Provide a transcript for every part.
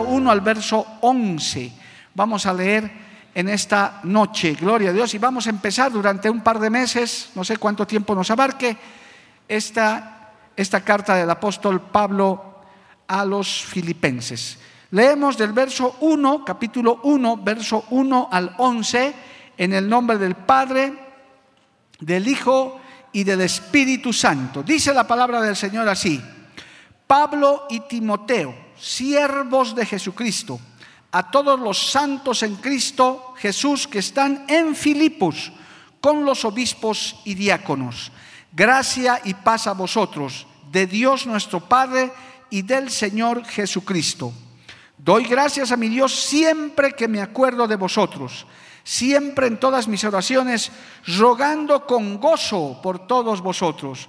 Verso 1 al verso 11. Vamos a leer en esta noche, gloria a Dios, y vamos a empezar durante un par de meses, no sé cuánto tiempo nos abarque, esta, esta carta del apóstol Pablo a los filipenses. Leemos del verso 1, capítulo 1, verso 1 al 11, en el nombre del Padre, del Hijo y del Espíritu Santo. Dice la palabra del Señor así, Pablo y Timoteo, siervos de Jesucristo, a todos los santos en Cristo Jesús que están en Filipos, con los obispos y diáconos. Gracia y paz a vosotros, de Dios nuestro Padre y del Señor Jesucristo. Doy gracias a mi Dios siempre que me acuerdo de vosotros, siempre en todas mis oraciones, rogando con gozo por todos vosotros,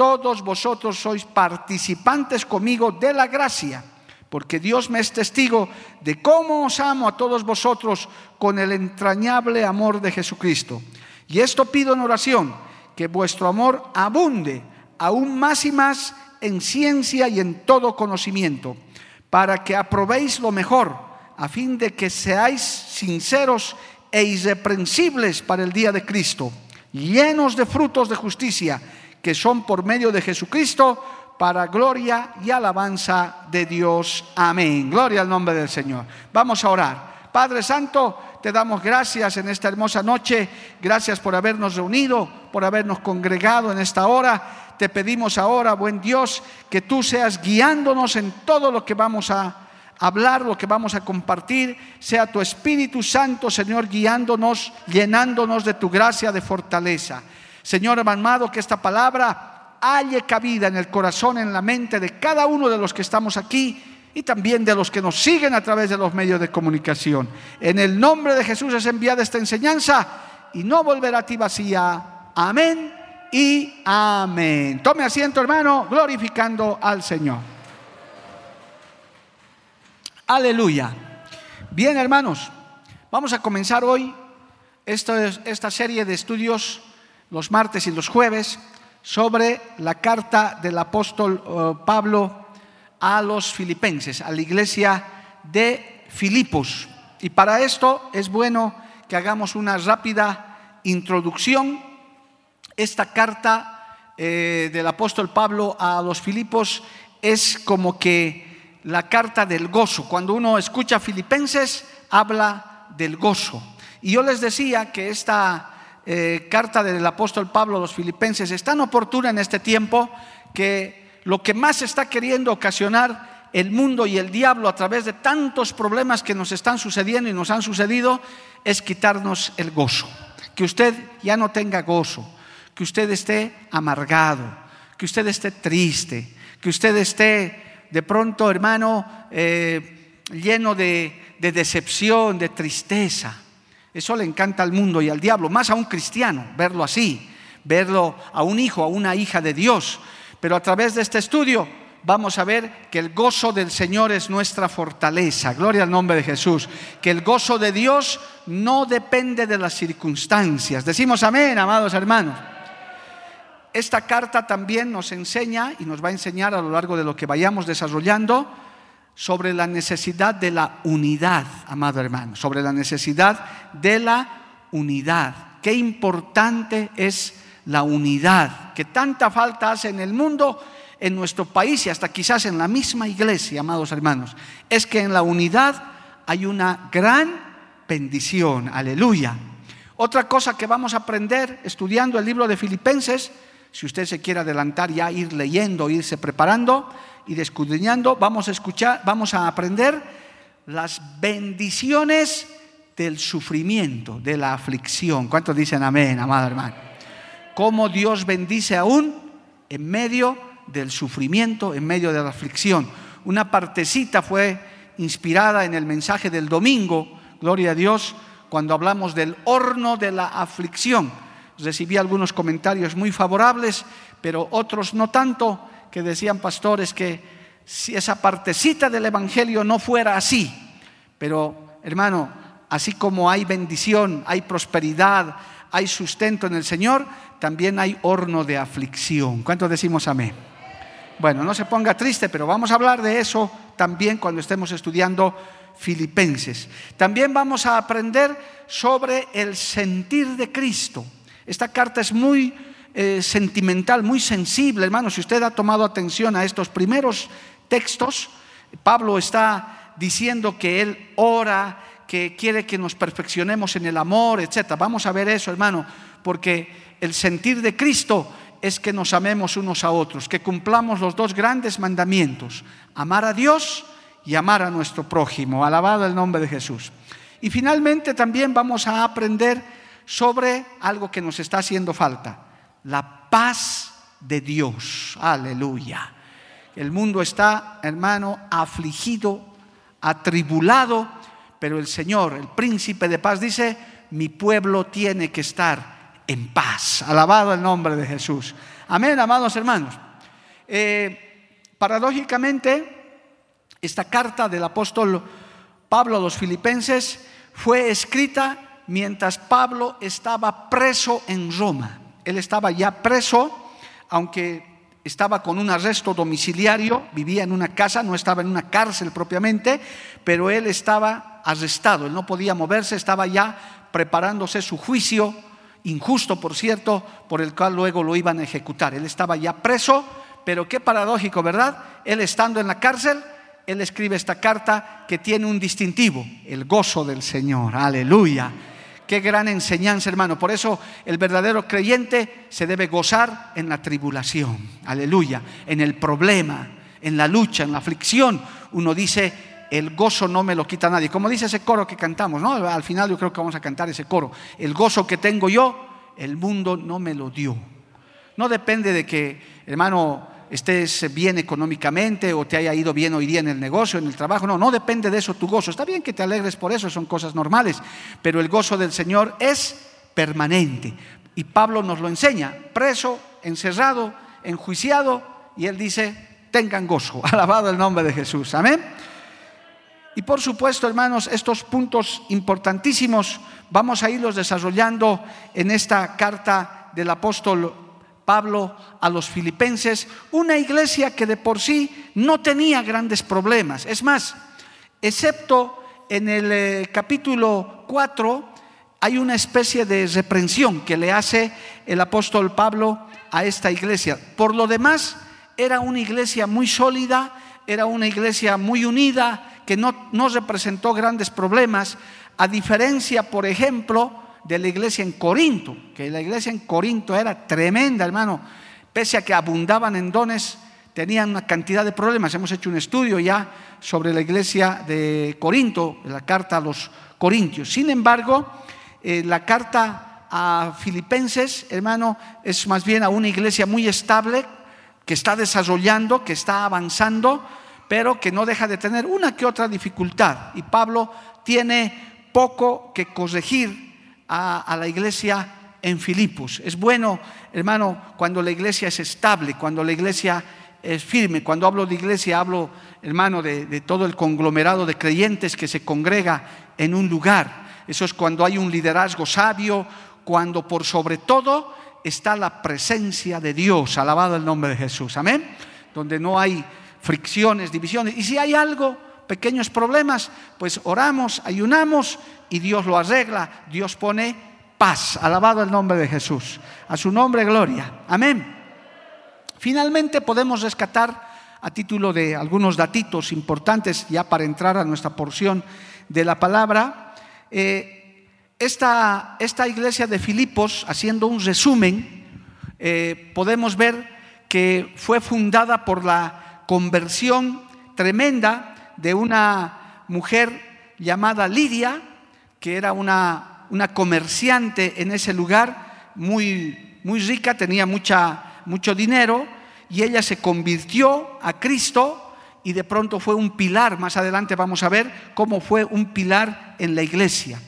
todos vosotros sois participantes conmigo de la gracia, porque Dios me es testigo de cómo os amo a todos vosotros con el entrañable amor de Jesucristo. Y esto pido en oración, que vuestro amor abunde aún más y más en ciencia y en todo conocimiento, para que aprobéis lo mejor, a fin de que seáis sinceros e irreprensibles para el día de Cristo, llenos de frutos de justicia, que son por medio de Jesucristo, para gloria y alabanza de Dios. Amén. Gloria al nombre del Señor. Vamos a orar. Padre Santo, te damos gracias en esta hermosa noche. Gracias por habernos reunido, por habernos congregado en esta hora. Te pedimos ahora, buen Dios, que tú seas guiándonos en todo lo que vamos a hablar, lo que vamos a compartir. Sea tu Espíritu Santo, Señor, guiándonos, llenándonos de tu gracia, de fortaleza. Señor amado, que esta palabra halle cabida en el corazón, en la mente de cada uno de los que estamos aquí y también de los que nos siguen a través de los medios de comunicación. En el nombre de Jesús es enviada esta enseñanza y no volverá a ti vacía. Amén y amén. Tome asiento, hermano, glorificando al Señor. Aleluya. Bien, hermanos, vamos a comenzar hoy esta, esta serie de estudios los martes y los jueves sobre la carta del apóstol uh, Pablo a los filipenses, a la iglesia de Filipos. Y para esto es bueno que hagamos una rápida introducción. Esta carta eh, del apóstol Pablo a los Filipos es como que la carta del gozo. Cuando uno escucha filipenses, habla del gozo. Y yo les decía que esta eh, carta del apóstol Pablo a los filipenses es tan oportuna en este tiempo que lo que más está queriendo ocasionar el mundo y el diablo a través de tantos problemas que nos están sucediendo y nos han sucedido es quitarnos el gozo. Que usted ya no tenga gozo, que usted esté amargado, que usted esté triste, que usted esté de pronto, hermano, eh, lleno de, de decepción, de tristeza. Eso le encanta al mundo y al diablo, más a un cristiano, verlo así, verlo a un hijo, a una hija de Dios. Pero a través de este estudio vamos a ver que el gozo del Señor es nuestra fortaleza. Gloria al nombre de Jesús. Que el gozo de Dios no depende de las circunstancias. Decimos amén, amados hermanos. Esta carta también nos enseña y nos va a enseñar a lo largo de lo que vayamos desarrollando sobre la necesidad de la unidad, amado hermano, sobre la necesidad de la unidad. Qué importante es la unidad, que tanta falta hace en el mundo, en nuestro país y hasta quizás en la misma iglesia, amados hermanos. Es que en la unidad hay una gran bendición, aleluya. Otra cosa que vamos a aprender estudiando el libro de Filipenses, si usted se quiere adelantar ya, ir leyendo, irse preparando y descudriñando, vamos a escuchar, vamos a aprender las bendiciones del sufrimiento, de la aflicción. ¿Cuántos dicen amén, amado hermano? Cómo Dios bendice aún en medio del sufrimiento, en medio de la aflicción. Una partecita fue inspirada en el mensaje del domingo, gloria a Dios, cuando hablamos del horno de la aflicción. Recibí algunos comentarios muy favorables, pero otros no tanto, que decían pastores que si esa partecita del Evangelio no fuera así, pero hermano, así como hay bendición, hay prosperidad, hay sustento en el Señor, también hay horno de aflicción. ¿Cuántos decimos amén? Bueno, no se ponga triste, pero vamos a hablar de eso también cuando estemos estudiando Filipenses. También vamos a aprender sobre el sentir de Cristo. Esta carta es muy eh, sentimental, muy sensible, hermano. Si usted ha tomado atención a estos primeros textos, Pablo está diciendo que él ora, que quiere que nos perfeccionemos en el amor, etc. Vamos a ver eso, hermano, porque el sentir de Cristo es que nos amemos unos a otros, que cumplamos los dos grandes mandamientos, amar a Dios y amar a nuestro prójimo. Alabado el nombre de Jesús. Y finalmente también vamos a aprender sobre algo que nos está haciendo falta, la paz de Dios. Aleluya. El mundo está, hermano, afligido, atribulado pero el Señor, el príncipe de paz, dice, mi pueblo tiene que estar en paz. Alabado el nombre de Jesús. Amén, amados hermanos. Eh, paradójicamente, esta carta del apóstol Pablo a los filipenses fue escrita mientras Pablo estaba preso en Roma. Él estaba ya preso, aunque estaba con un arresto domiciliario, vivía en una casa, no estaba en una cárcel propiamente, pero él estaba arrestado, él no podía moverse, estaba ya preparándose su juicio, injusto por cierto, por el cual luego lo iban a ejecutar. Él estaba ya preso, pero qué paradójico, ¿verdad? Él estando en la cárcel, él escribe esta carta que tiene un distintivo, el gozo del Señor, aleluya. Qué gran enseñanza, hermano. Por eso el verdadero creyente se debe gozar en la tribulación, aleluya, en el problema, en la lucha, en la aflicción. Uno dice, el gozo no me lo quita nadie. Como dice ese coro que cantamos, ¿no? Al final yo creo que vamos a cantar ese coro. El gozo que tengo yo, el mundo no me lo dio. No depende de que, hermano, estés bien económicamente o te haya ido bien hoy día en el negocio, en el trabajo. No, no depende de eso tu gozo. Está bien que te alegres por eso, son cosas normales, pero el gozo del Señor es permanente. Y Pablo nos lo enseña, preso, encerrado, enjuiciado, y él dice, tengan gozo. Alabado el nombre de Jesús. Amén. Y por supuesto, hermanos, estos puntos importantísimos vamos a irlos desarrollando en esta carta del apóstol Pablo a los filipenses, una iglesia que de por sí no tenía grandes problemas. Es más, excepto en el eh, capítulo 4, hay una especie de reprensión que le hace el apóstol Pablo a esta iglesia. Por lo demás, era una iglesia muy sólida, era una iglesia muy unida, que no, no representó grandes problemas, a diferencia, por ejemplo, de la iglesia en Corinto, que la iglesia en Corinto era tremenda, hermano, pese a que abundaban en dones, tenían una cantidad de problemas. Hemos hecho un estudio ya sobre la iglesia de Corinto, la carta a los Corintios. Sin embargo, eh, la carta a Filipenses, hermano, es más bien a una iglesia muy estable, que está desarrollando, que está avanzando, pero que no deja de tener una que otra dificultad. Y Pablo tiene poco que corregir a, la iglesia en Filipos. Es bueno, hermano, cuando la iglesia es estable, cuando la iglesia es firme. Cuando hablo de iglesia, hablo, hermano, de, de, todo el conglomerado de creyentes que se congrega en un lugar. Eso es cuando hay un liderazgo sabio, cuando por sobre todo está la presencia de Dios. Alabado el nombre de Jesús. Amén. Donde no hay fricciones, divisiones. Y si hay algo, pequeños problemas, pues oramos, ayunamos y Dios lo arregla. Dios pone paz. Alabado el nombre de Jesús. A su nombre, gloria. Amén. Finalmente podemos rescatar a título de algunos datitos importantes ya para entrar a nuestra porción de la palabra. Eh, esta, esta, iglesia de Filipos, haciendo un resumen, eh, podemos ver que fue fundada por la conversión tremenda de una mujer llamada Lidia, que era una, una comerciante en ese lugar, muy, muy rica, tenía mucha, mucho dinero, y ella se convirtió a Cristo y de pronto fue un pilar. Más adelante vamos a ver cómo fue un pilar en la iglesia.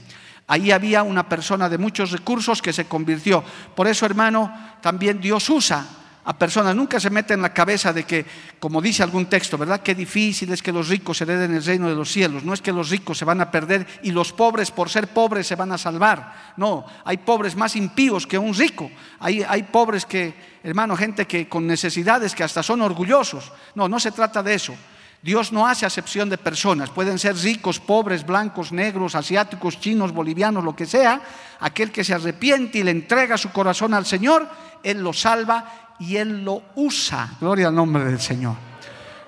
Ahí había una persona de muchos recursos que se convirtió. Por eso, hermano, también Dios usa a personas. Nunca se mete en la cabeza de que, como dice algún texto, ¿verdad? Qué difícil es que los ricos hereden el reino de los cielos. No es que los ricos se van a perder y los pobres por ser pobres se van a salvar. No, hay pobres más impíos que un rico. Hay, hay pobres que, hermano, gente que con necesidades que hasta son orgullosos. No, no se trata de eso. Dios no hace acepción de personas, pueden ser ricos, pobres, blancos, negros, asiáticos, chinos, bolivianos, lo que sea. Aquel que se arrepiente y le entrega su corazón al Señor, Él lo salva y Él lo usa. Gloria al nombre del Señor.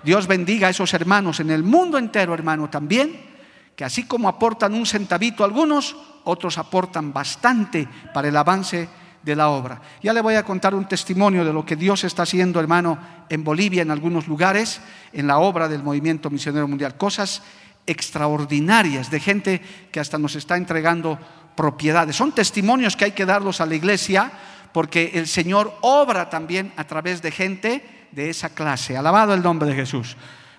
Dios bendiga a esos hermanos en el mundo entero, hermano, también, que así como aportan un centavito algunos, otros aportan bastante para el avance de la obra. Ya le voy a contar un testimonio de lo que Dios está haciendo, hermano, en Bolivia, en algunos lugares, en la obra del movimiento misionero mundial. Cosas extraordinarias de gente que hasta nos está entregando propiedades. Son testimonios que hay que darlos a la iglesia porque el Señor obra también a través de gente de esa clase. Alabado el nombre de Jesús.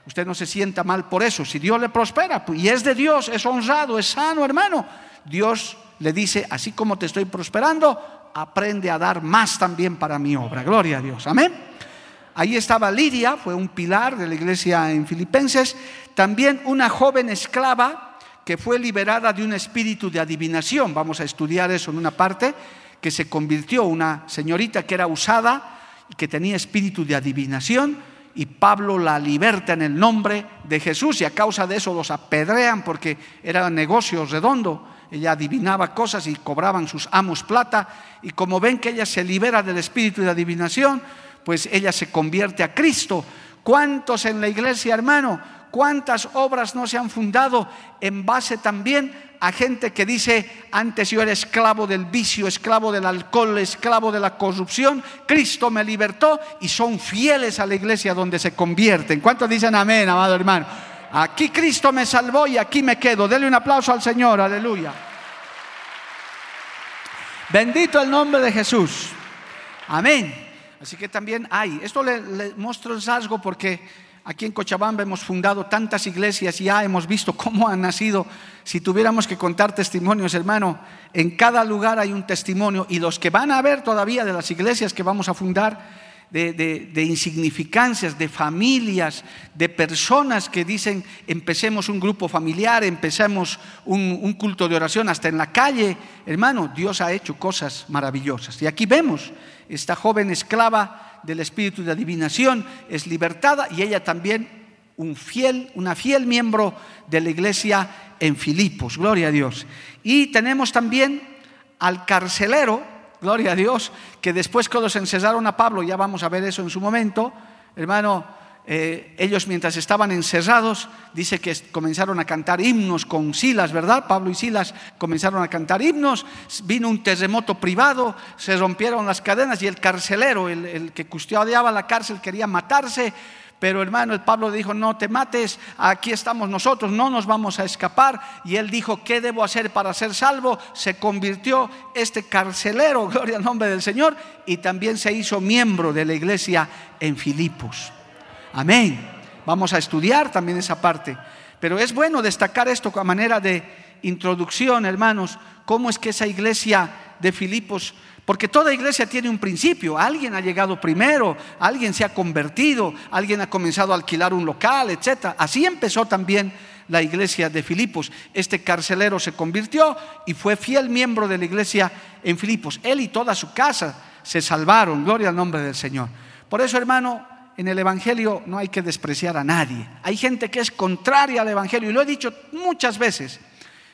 Usted no se sienta mal por eso. Si Dios le prospera pues, y es de Dios, es honrado, es sano, hermano, Dios le dice, así como te estoy prosperando, aprende a dar más también para mi obra. Gloria a Dios. Amén. Ahí estaba Lidia, fue un pilar de la iglesia en Filipenses. También una joven esclava que fue liberada de un espíritu de adivinación. Vamos a estudiar eso en una parte que se convirtió, una señorita que era usada y que tenía espíritu de adivinación, y Pablo la liberta en el nombre de Jesús, y a causa de eso los apedrean porque era negocio redondo. Ella adivinaba cosas y cobraban sus amos plata, y como ven que ella se libera del espíritu de adivinación, pues ella se convierte a Cristo. ¿Cuántos en la iglesia, hermano? ¿Cuántas obras no se han fundado en base también a gente que dice, antes yo era esclavo del vicio, esclavo del alcohol, esclavo de la corrupción, Cristo me libertó y son fieles a la iglesia donde se convierten. ¿Cuántos dicen amén, amado hermano? Aquí Cristo me salvó y aquí me quedo. Dele un aplauso al Señor, aleluya. Bendito el nombre de Jesús. Amén. Así que también hay, esto le, le muestro el rasgo porque Aquí en Cochabamba hemos fundado tantas iglesias, y ya hemos visto cómo han nacido. Si tuviéramos que contar testimonios, hermano, en cada lugar hay un testimonio y los que van a ver todavía de las iglesias que vamos a fundar, de, insignificancias, de familias, de personas que dicen, empecemos un grupo familiar, empecemos un, un culto de oración hasta en la calle. Hermano, Dios ha hecho cosas maravillosas. Y aquí vemos esta joven esclava del espíritu de adivinación, es libertada y ella también un fiel, una fiel miembro de la iglesia en Filipos, gloria a Dios. Y tenemos también al carcelero, gloria a Dios, que después que los encerraron a Pablo, ya vamos a ver eso en su momento, hermano, eh, ellos mientras estaban encerrados, dice que comenzaron a cantar himnos con Silas, ¿verdad? Pablo y Silas comenzaron a cantar himnos, vino un terremoto privado, se rompieron las cadenas y el carcelero, el, que custodiaba la cárcel, quería matarse. Pero hermano, el Pablo dijo, no te mates, aquí estamos nosotros, no nos vamos a escapar. Y él dijo, ¿qué debo hacer para ser salvo? Se convirtió este carcelero, gloria al nombre del Señor, y también se hizo miembro de la iglesia en Filipos. Amén. Vamos a estudiar también esa parte. Pero es bueno destacar esto a manera de introducción, hermanos, cómo es que esa iglesia de Filipos, porque toda iglesia tiene un principio, alguien ha llegado primero, alguien se ha convertido, alguien ha comenzado a alquilar un local, etc. Así empezó también la iglesia de Filipos. Este carcelero se convirtió y fue fiel miembro de la iglesia en Filipos. Él y toda su casa se salvaron, gloria al nombre del Señor. Por eso, hermano, en el Evangelio no hay que despreciar a nadie. Hay gente que es contraria al Evangelio y lo he dicho muchas veces.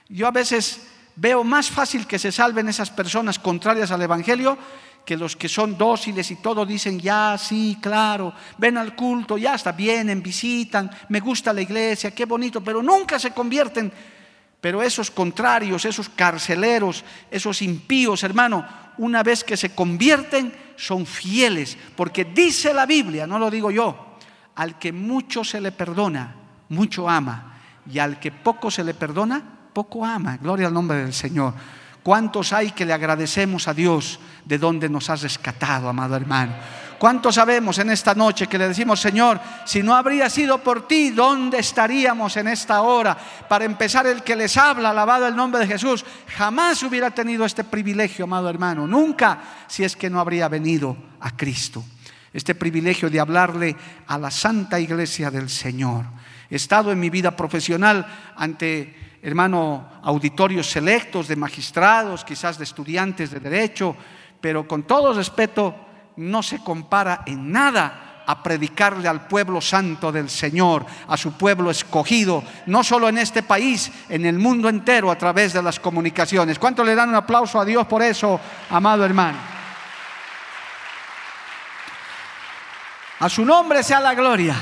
Yo a veces Veo más fácil que se salven esas personas contrarias al Evangelio que los que son dóciles y todo dicen, ya, sí, claro, ven al culto, ya está, vienen, visitan, me gusta la iglesia, qué bonito, pero nunca se convierten. Pero esos contrarios, esos carceleros, esos impíos, hermano, una vez que se convierten, son fieles, porque dice la Biblia, no lo digo yo, al que mucho se le perdona, mucho ama, y al que poco se le perdona, poco ama. Gloria al nombre del Señor. ¿Cuántos hay que le agradecemos a Dios de donde nos has rescatado, amado hermano? ¿Cuántos sabemos en esta noche que le decimos, Señor, si no habría sido por ti, ¿dónde estaríamos en esta hora? Para empezar, el que les habla, alabado el nombre de Jesús, jamás hubiera tenido este privilegio, amado hermano, nunca, si es que no habría venido a Cristo. Este privilegio de hablarle a la santa iglesia del Señor. He estado en mi vida profesional ante hermano, auditorios selectos de magistrados, quizás de estudiantes de derecho, pero con todo respeto, no se compara en nada a predicarle al pueblo santo del Señor, a su pueblo escogido, no solo en este país, en el mundo entero a través de las comunicaciones. ¿Cuánto le dan un aplauso a Dios por eso, amado hermano? A su nombre sea la gloria.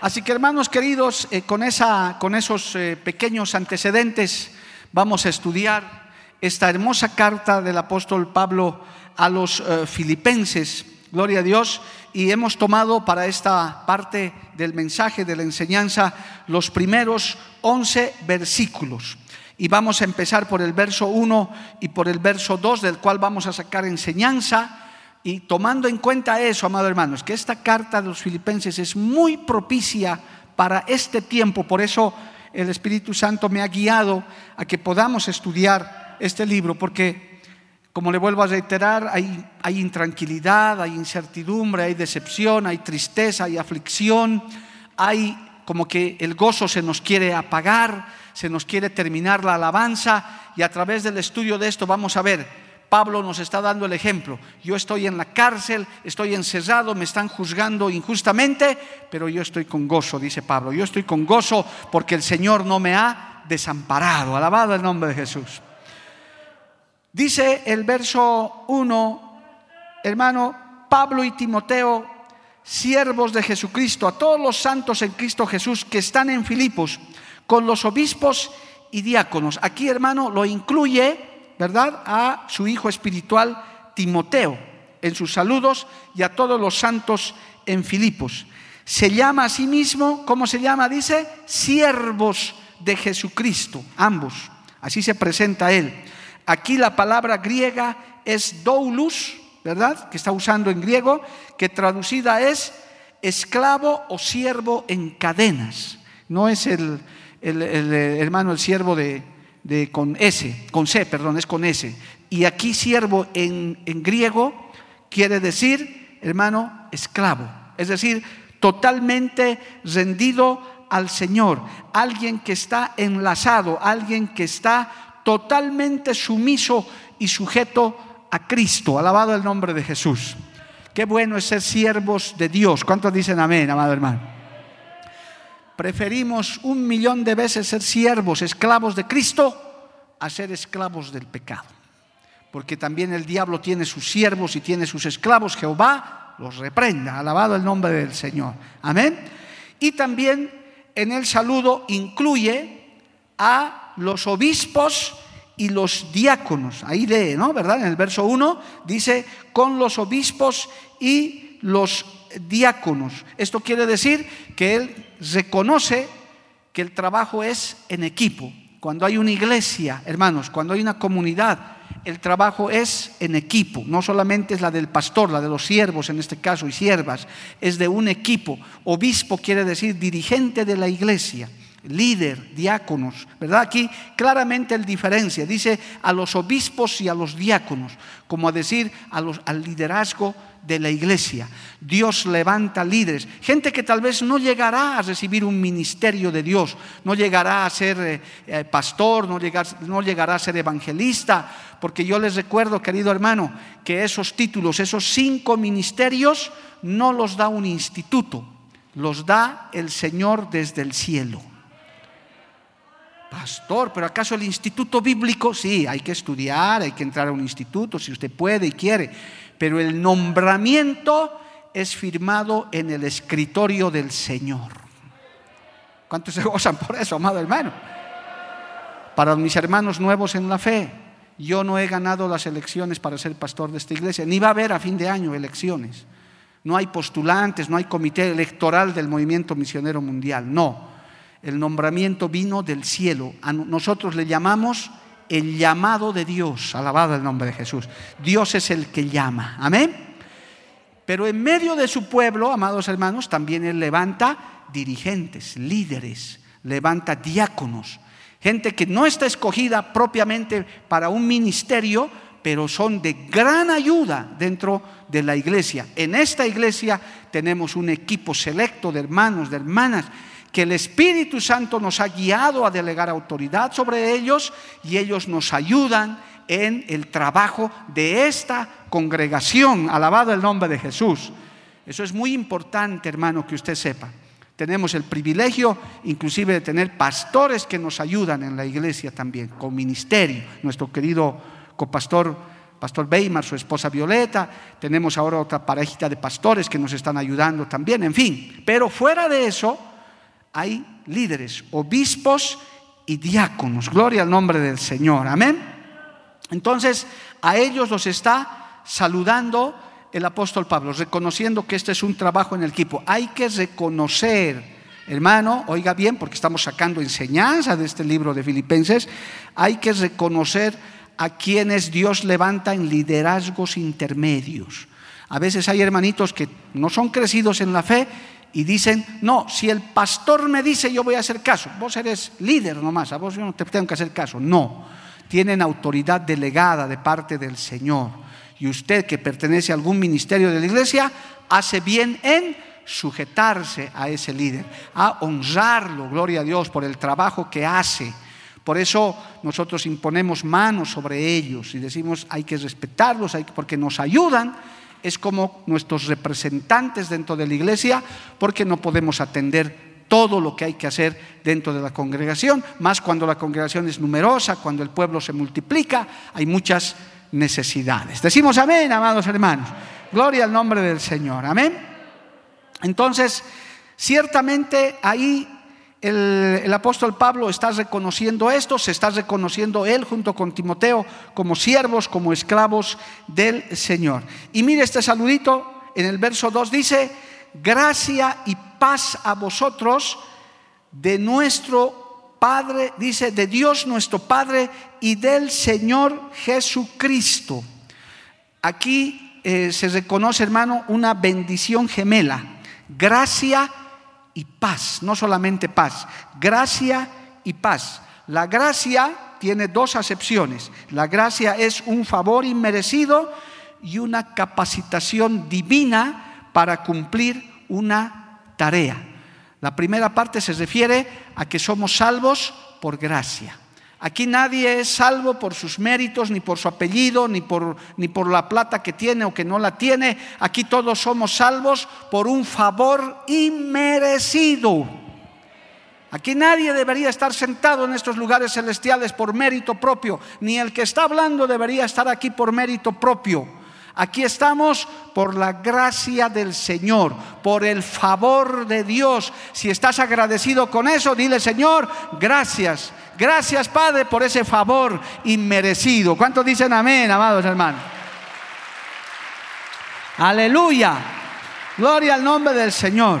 Así que hermanos queridos, eh, con, esa, con, esos eh, pequeños antecedentes vamos a estudiar esta hermosa carta del apóstol Pablo a los eh, filipenses, gloria a Dios, y hemos tomado para esta parte del mensaje, de la enseñanza, los primeros 11 versículos. Y vamos a empezar por el verso 1 y por el verso 2, del cual vamos a sacar enseñanza. Y tomando en cuenta eso, amado hermanos, que esta carta de los filipenses es muy propicia para este tiempo, por eso el Espíritu Santo me ha guiado a que podamos estudiar este libro, porque, como le vuelvo a reiterar, hay, intranquilidad, hay incertidumbre, hay decepción, hay tristeza, hay aflicción, hay como que el gozo se nos quiere apagar, se nos quiere terminar la alabanza, y a través del estudio de esto vamos a ver Pablo nos está dando el ejemplo. Yo estoy en la cárcel, estoy encerrado, me están juzgando injustamente, pero yo estoy con gozo, dice Pablo. Yo estoy con gozo porque el Señor no me ha desamparado. Alabado el nombre de Jesús. Dice el verso 1, hermano, Pablo y Timoteo, siervos de Jesucristo, a todos los santos en Cristo Jesús que están en Filipos, con los obispos y diáconos. Aquí, hermano, lo incluye ¿verdad?, a su hijo espiritual Timoteo en sus saludos y a todos los santos en Filipos. Se llama a sí mismo, ¿cómo se llama? Dice, siervos de Jesucristo, ambos. Así se presenta él. Aquí la palabra griega es doulos, ¿verdad? Que está usando en griego, que traducida es esclavo o siervo en cadenas. No es el, hermano, el siervo de, con S, con C, perdón, es con S. Y aquí siervo en, en griego quiere decir, hermano, esclavo. Es decir, totalmente rendido al Señor. Alguien que está enlazado, alguien que está totalmente sumiso y sujeto a Cristo. Alabado el nombre de Jesús. Qué bueno es ser siervos de Dios. ¿Cuántos dicen amén, amado hermano? Preferimos un millón de veces ser siervos, esclavos de Cristo, a ser esclavos del pecado. Porque también el diablo tiene sus siervos y tiene sus esclavos. Jehová los reprenda. Alabado el nombre del Señor. Amén. Y también en el saludo incluye a los obispos y los diáconos. Ahí lee, ¿no? ¿Verdad? En el verso 1 dice, con los obispos y los diáconos. Esto quiere decir que él reconoce que el trabajo es en equipo. Cuando hay una iglesia, hermanos, cuando hay una comunidad, el trabajo es en equipo. No solamente es la del pastor, la de los siervos en este caso y siervas, es de un equipo. Obispo quiere decir dirigente de la iglesia líder, diáconos, ¿verdad? Aquí claramente el diferencia, dice a los obispos y a los diáconos, como a decir a los, al liderazgo de la iglesia. Dios levanta líderes, gente que tal vez no llegará a recibir un ministerio de Dios, no llegará a ser eh, eh, pastor, no, no llegará a ser evangelista, porque yo les recuerdo, querido hermano, que esos títulos, esos cinco ministerios, no los da un instituto, los da el Señor desde el cielo pastor, pero ¿acaso el instituto bíblico? Sí, hay que estudiar, hay que entrar a un instituto si usted puede y quiere, pero el nombramiento es firmado en el escritorio del Señor. ¿Cuántos se gozan por eso, amado hermano? Para mis hermanos nuevos en la fe, yo no he ganado las elecciones para ser pastor de esta iglesia, ni va a haber a fin de año elecciones. No hay postulantes, no hay comité electoral del movimiento misionero mundial, no. El nombramiento vino del cielo. A nosotros le llamamos el llamado de Dios, alabado el nombre de Jesús. Dios es el que llama, amén. Pero en medio de su pueblo, amados hermanos, también Él levanta dirigentes, líderes, levanta diáconos, gente que no está escogida propiamente para un ministerio, pero son de gran ayuda dentro de la iglesia. En esta iglesia tenemos un equipo selecto de hermanos, de hermanas, que el Espíritu Santo nos ha guiado a delegar autoridad sobre ellos y ellos nos ayudan en el trabajo de esta congregación. Alabado el nombre de Jesús. Eso es muy importante, hermano, que usted sepa. Tenemos el privilegio inclusive de tener pastores que nos ayudan en la iglesia también, con ministerio. Nuestro querido copastor, Pastor Weimar, su esposa Violeta. Tenemos ahora otra parejita de pastores que nos están ayudando también, en fin. Pero fuera de eso, hay líderes, obispos y diáconos. Gloria al nombre del Señor. Amén. Entonces, a ellos los está saludando el apóstol Pablo, reconociendo que este es un trabajo en el equipo. Hay que reconocer, hermano, oiga bien, porque estamos sacando enseñanza de este libro de Filipenses, hay que reconocer a quienes Dios levanta en liderazgos intermedios. A veces hay hermanitos que no son crecidos en la fe y dicen, no, si el pastor me dice yo voy a hacer caso, vos eres líder nomás, a vos yo no te tengo que hacer caso, no tienen autoridad delegada de parte del Señor. Y usted que pertenece a algún ministerio de la iglesia, hace bien en sujetarse a ese líder, a honrarlo, gloria a Dios, por el trabajo que hace. Por eso nosotros imponemos manos sobre ellos y decimos hay que respetarlos, porque nos ayudan, es como nuestros representantes dentro de la iglesia, porque no podemos atender todo lo que hay que hacer dentro de la congregación, más cuando la congregación es numerosa, cuando el pueblo se multiplica, hay muchas necesidades. Decimos amén, amados hermanos. Gloria al nombre del Señor. Amén. Entonces, ciertamente ahí el, apóstol Pablo está reconociendo esto, se está reconociendo él junto con Timoteo como siervos, como esclavos del Señor. Y mire este saludito en el verso 2 dice, gracia y paz a vosotros de nuestro Padre, dice, de Dios nuestro Padre y del Señor Jesucristo. Aquí eh, se reconoce, hermano, una bendición gemela, gracia y paz, no solamente paz, gracia y paz. La gracia tiene dos acepciones. La gracia es un favor inmerecido y una capacitación divina para cumplir una tarea. La primera parte se refiere a que somos salvos por gracia. Aquí nadie es salvo por sus méritos, ni por su apellido, ni por, ni por la plata que tiene o que no la tiene. Aquí todos somos salvos por un favor inmerecido. Aquí nadie debería estar sentado en estos lugares celestiales por mérito propio, ni el que está hablando debería estar aquí por mérito propio. Aquí estamos por la gracia del Señor, por el favor de Dios. Si estás agradecido con eso, dile Señor, gracias. Gracias Padre por ese favor inmerecido. ¿Cuántos dicen amén, amados hermanos? Aleluya. Gloria al nombre del Señor.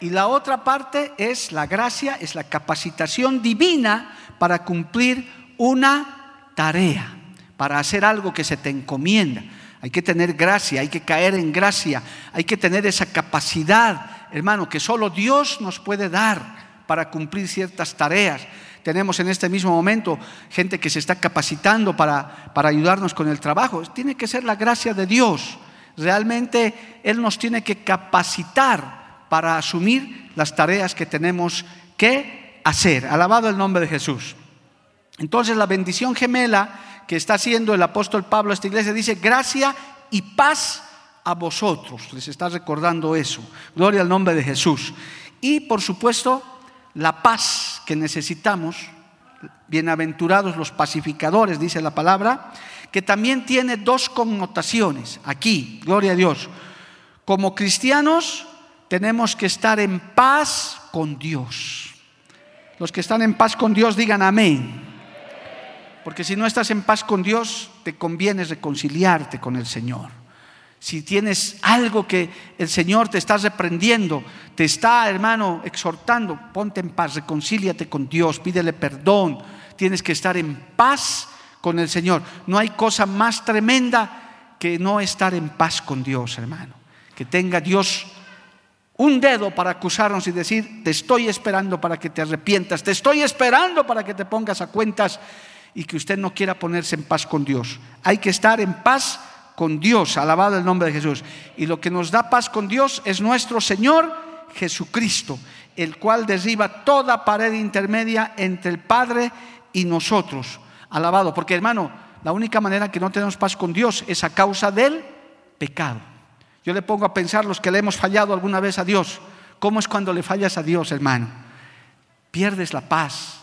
Y la otra parte es la gracia, es la capacitación divina para cumplir una tarea para hacer algo que se te encomienda. Hay que tener gracia, hay que caer en gracia, hay que tener esa capacidad, hermano, que solo Dios nos puede dar para cumplir ciertas tareas. Tenemos en este mismo momento gente que se está capacitando para, para ayudarnos con el trabajo. Tiene que ser la gracia de Dios. Realmente Él nos tiene que capacitar para asumir las tareas que tenemos que hacer. Alabado el nombre de Jesús. Entonces la bendición gemela que está haciendo el apóstol Pablo a esta iglesia, dice, gracia y paz a vosotros. Les está recordando eso. Gloria al nombre de Jesús. Y por supuesto, la paz que necesitamos, bienaventurados los pacificadores, dice la palabra, que también tiene dos connotaciones. Aquí, gloria a Dios. Como cristianos tenemos que estar en paz con Dios. Los que están en paz con Dios digan amén. Porque si no estás en paz con Dios, te conviene reconciliarte con el Señor. Si tienes algo que el Señor te está reprendiendo, te está, hermano, exhortando, ponte en paz, reconcíliate con Dios, pídele perdón. Tienes que estar en paz con el Señor. No hay cosa más tremenda que no estar en paz con Dios, hermano. Que tenga Dios un dedo para acusarnos y decir, te estoy esperando para que te arrepientas, te estoy esperando para que te pongas a cuentas y que usted no quiera ponerse en paz con Dios. Hay que estar en paz con Dios, alabado el nombre de Jesús. Y lo que nos da paz con Dios es nuestro Señor Jesucristo, el cual derriba toda pared intermedia entre el Padre y nosotros. Alabado, porque hermano, la única manera que no tenemos paz con Dios es a causa del pecado. Yo le pongo a pensar los que le hemos fallado alguna vez a Dios. ¿Cómo es cuando le fallas a Dios, hermano? Pierdes la paz,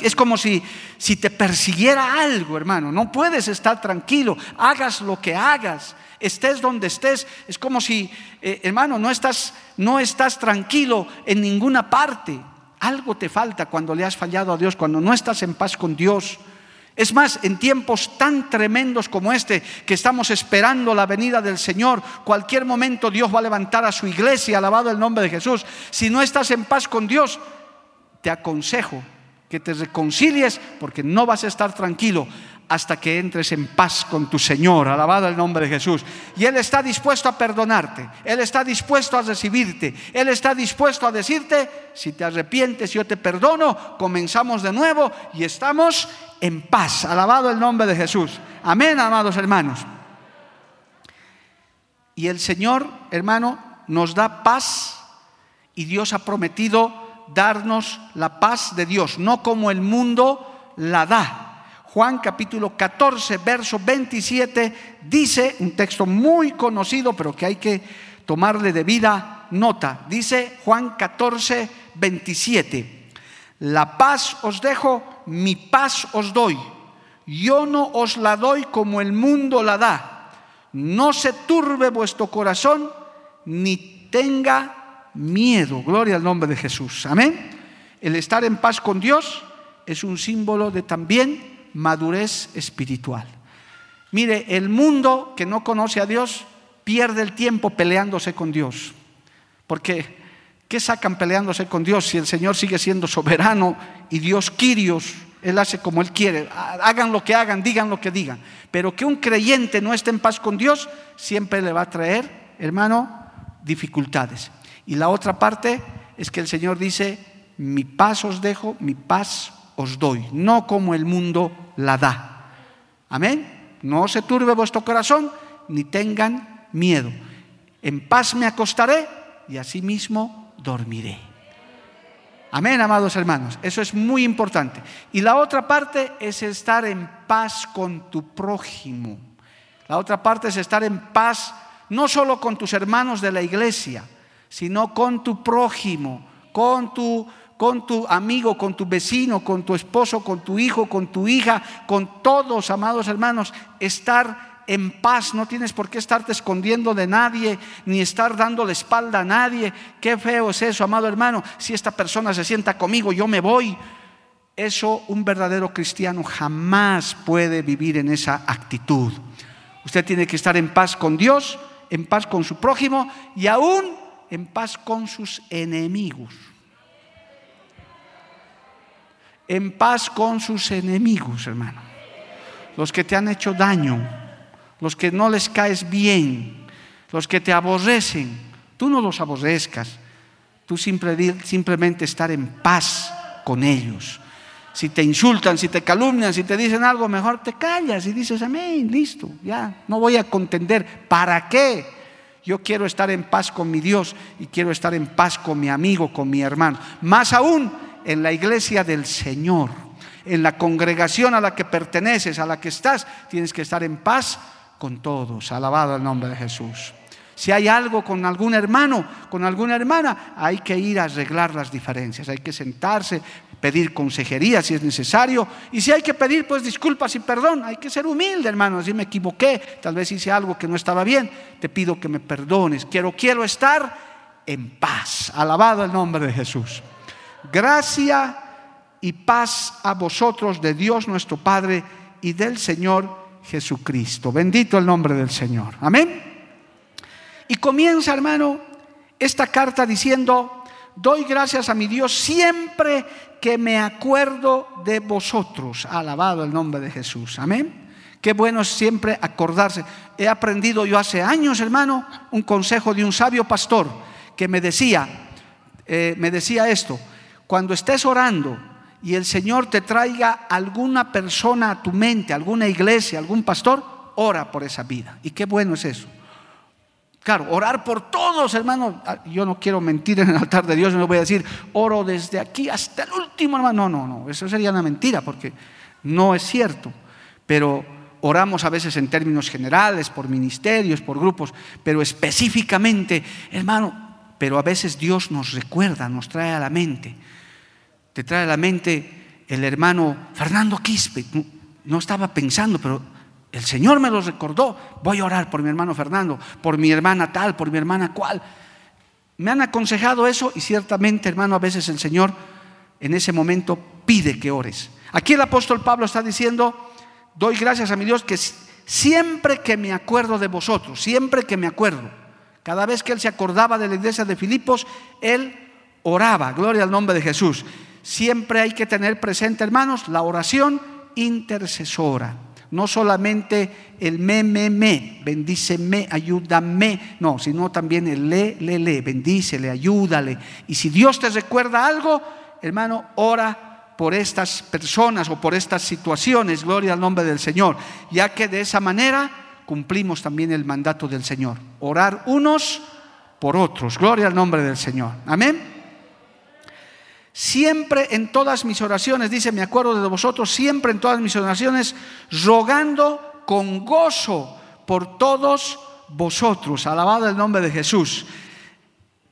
es como si, si te persiguiera algo, hermano. No puedes estar tranquilo. Hagas lo que hagas. Estés donde estés. Es como si, eh, hermano, no estás, no estás tranquilo en ninguna parte. Algo te falta cuando le has fallado a Dios, cuando no estás en paz con Dios. Es más, en tiempos tan tremendos como este, que estamos esperando la venida del Señor, cualquier momento Dios va a levantar a su iglesia, alabado el nombre de Jesús. Si no estás en paz con Dios, te aconsejo que te reconcilies porque no vas a estar tranquilo hasta que entres en paz con tu Señor, alabado el nombre de Jesús. Y Él está dispuesto a perdonarte, Él está dispuesto a recibirte, Él está dispuesto a decirte, si te arrepientes, yo te perdono, comenzamos de nuevo y estamos en paz, alabado el nombre de Jesús. Amén, amados hermanos. Y el Señor, hermano, nos da paz y Dios ha prometido darnos la paz de Dios, no como el mundo la da. Juan capítulo 14, verso 27 dice, un texto muy conocido, pero que hay que tomarle debida nota. Dice Juan 14, 27, la paz os dejo, mi paz os doy. Yo no os la doy como el mundo la da. No se turbe vuestro corazón, ni tenga miedo. Gloria al nombre de Jesús. Amén. El estar en paz con Dios es un símbolo de también madurez espiritual. Mire, el mundo que no conoce a Dios pierde el tiempo peleándose con Dios. Porque, ¿qué sacan peleándose con Dios si el Señor sigue siendo soberano y Dios Quirios? Él hace como Él quiere. Hagan lo que hagan, digan lo que digan. Pero que un creyente no esté en paz con Dios siempre le va a traer, hermano, dificultades. Y la otra parte es que el Señor dice, mi paz os dejo, mi paz os doy, no como el mundo la da. Amén. No se turbe vuestro corazón, ni tengan miedo. En paz me acostaré y asimismo dormiré. Amén, amados hermanos. Eso es muy importante. Y la otra parte es estar en paz con tu prójimo. La otra parte es estar en paz no solo con tus hermanos de la iglesia, sino con tu prójimo, con tu, con tu amigo, con tu vecino, con tu esposo, con tu hijo, con tu hija, con todos, amados hermanos, estar en paz, no tienes por qué estarte escondiendo de nadie, ni estar dando la espalda a nadie. Qué feo es eso, amado hermano. Si esta persona se sienta conmigo, yo me voy. Eso un verdadero cristiano jamás puede vivir en esa actitud. Usted tiene que estar en paz con Dios, en paz con su prójimo y aún en paz con sus enemigos. En paz con sus enemigos, hermano. Los que te han hecho daño, los que no les caes bien, los que te aborrecen. Tú no los aborrezcas. Tú simplemente estar en paz con ellos. Si te insultan, si te calumnian, si te dicen algo, mejor te callas y dices, amén, listo, ya, no voy a contender. ¿Para qué? Yo quiero estar en paz con mi Dios y quiero estar en paz con mi amigo, con mi hermano. Más aún en la iglesia del Señor, en la congregación a la que perteneces, a la que estás, tienes que estar en paz con todos. Alabado el nombre de Jesús. Si hay algo con algún hermano, con alguna hermana, hay que ir a arreglar las diferencias, hay que sentarse, pedir consejería si es necesario. Y si hay que pedir, pues disculpas y perdón. Hay que ser humilde, hermano. Si me equivoqué, tal vez hice algo que no estaba bien, te pido que me perdones. Quiero, quiero estar en paz. Alabado el nombre de Jesús. Gracia y paz a vosotros de Dios nuestro Padre y del Señor Jesucristo. Bendito el nombre del Señor. Amén. Y comienza, hermano, esta carta diciendo, doy gracias a mi Dios siempre que me acuerdo de vosotros. Alabado el nombre de Jesús. Amén. Qué bueno es siempre acordarse. He aprendido yo hace años, hermano, un consejo de un sabio pastor que me decía, eh, me decía esto, cuando estés orando y el Señor te traiga alguna persona a tu mente, alguna iglesia, algún pastor, ora por esa vida. Y qué bueno es eso. Claro, orar por todos, hermano. Ah, yo no quiero mentir en el altar de Dios, no voy a decir, oro desde aquí hasta el último, hermano. No, no, no, eso sería una mentira porque no es cierto. Pero oramos a veces en términos generales, por ministerios, por grupos, pero específicamente, hermano, pero a veces Dios nos recuerda, nos trae a la mente. Te trae a la mente el hermano Fernando Quispe. No estaba pensando, pero el Señor me lo recordó. Voy a orar por mi hermano Fernando, por mi hermana tal, por mi hermana cual. Me han aconsejado eso y ciertamente, hermano, a veces el Señor en ese momento pide que ores. Aquí el apóstol Pablo está diciendo, doy gracias a mi Dios que siempre que me acuerdo de vosotros, siempre que me acuerdo, cada vez que él se acordaba de la iglesia de Filipos, él oraba, gloria al nombre de Jesús. Siempre hay que tener presente, hermanos, la oración intercesora. No solamente el me, me, me, bendíceme, ayúdame, no, sino también el le, le, le, bendícele, ayúdale. Y si Dios te recuerda algo, hermano, ora por estas personas o por estas situaciones, gloria al nombre del Señor, ya que de esa manera cumplimos también el mandato del Señor, orar unos por otros, gloria al nombre del Señor. Amén. Siempre en todas mis oraciones, dice, me acuerdo de vosotros, siempre en todas mis oraciones, rogando con gozo por todos vosotros. Alabado el nombre de Jesús.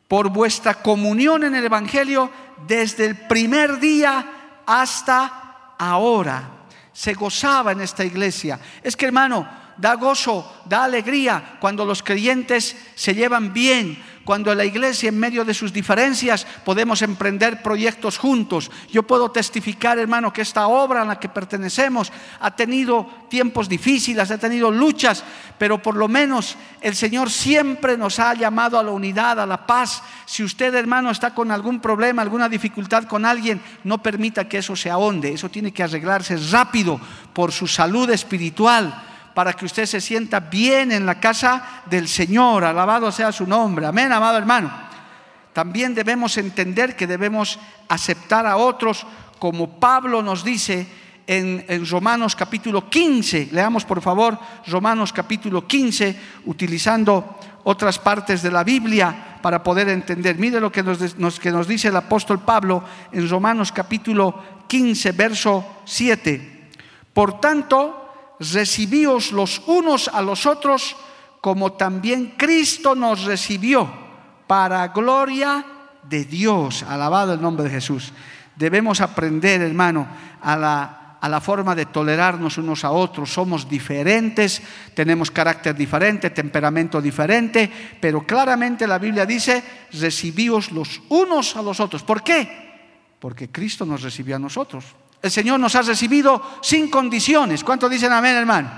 Por vuestra comunión en el Evangelio desde el primer día hasta ahora. Se gozaba en esta iglesia. Es que hermano, da gozo, da alegría cuando los creyentes se llevan bien, cuando la iglesia en medio de sus diferencias podemos emprender proyectos juntos. Yo puedo testificar, hermano, que esta obra a la que pertenecemos ha tenido tiempos difíciles, ha tenido luchas, pero por lo menos el Señor siempre nos ha llamado a la unidad, a la paz. Si usted, hermano, está con algún problema, alguna dificultad con alguien, no permita que eso se ahonde. Eso tiene que arreglarse rápido por su salud espiritual para que usted se sienta bien en la casa del Señor. Alabado sea su nombre. Amén, amado hermano. También debemos entender que debemos aceptar a otros como Pablo nos dice en, Romanos capítulo 15. Leamos por favor Romanos capítulo 15 utilizando otras partes de la Biblia para poder entender. Mire lo que nos, que nos dice el apóstol Pablo en Romanos capítulo 15, verso 7. Por tanto, recibíos los unos a los otros como también Cristo nos recibió para gloria de Dios. Alabado el nombre de Jesús. Debemos aprender, hermano, a la, a la forma de tolerarnos unos a otros. Somos diferentes, tenemos carácter diferente, temperamento diferente, pero claramente la Biblia dice, recibíos los unos a los otros. ¿Por qué? Porque Cristo nos recibió a nosotros. El Señor nos ha recibido sin condiciones. ¿Cuánto dicen amén, hermano?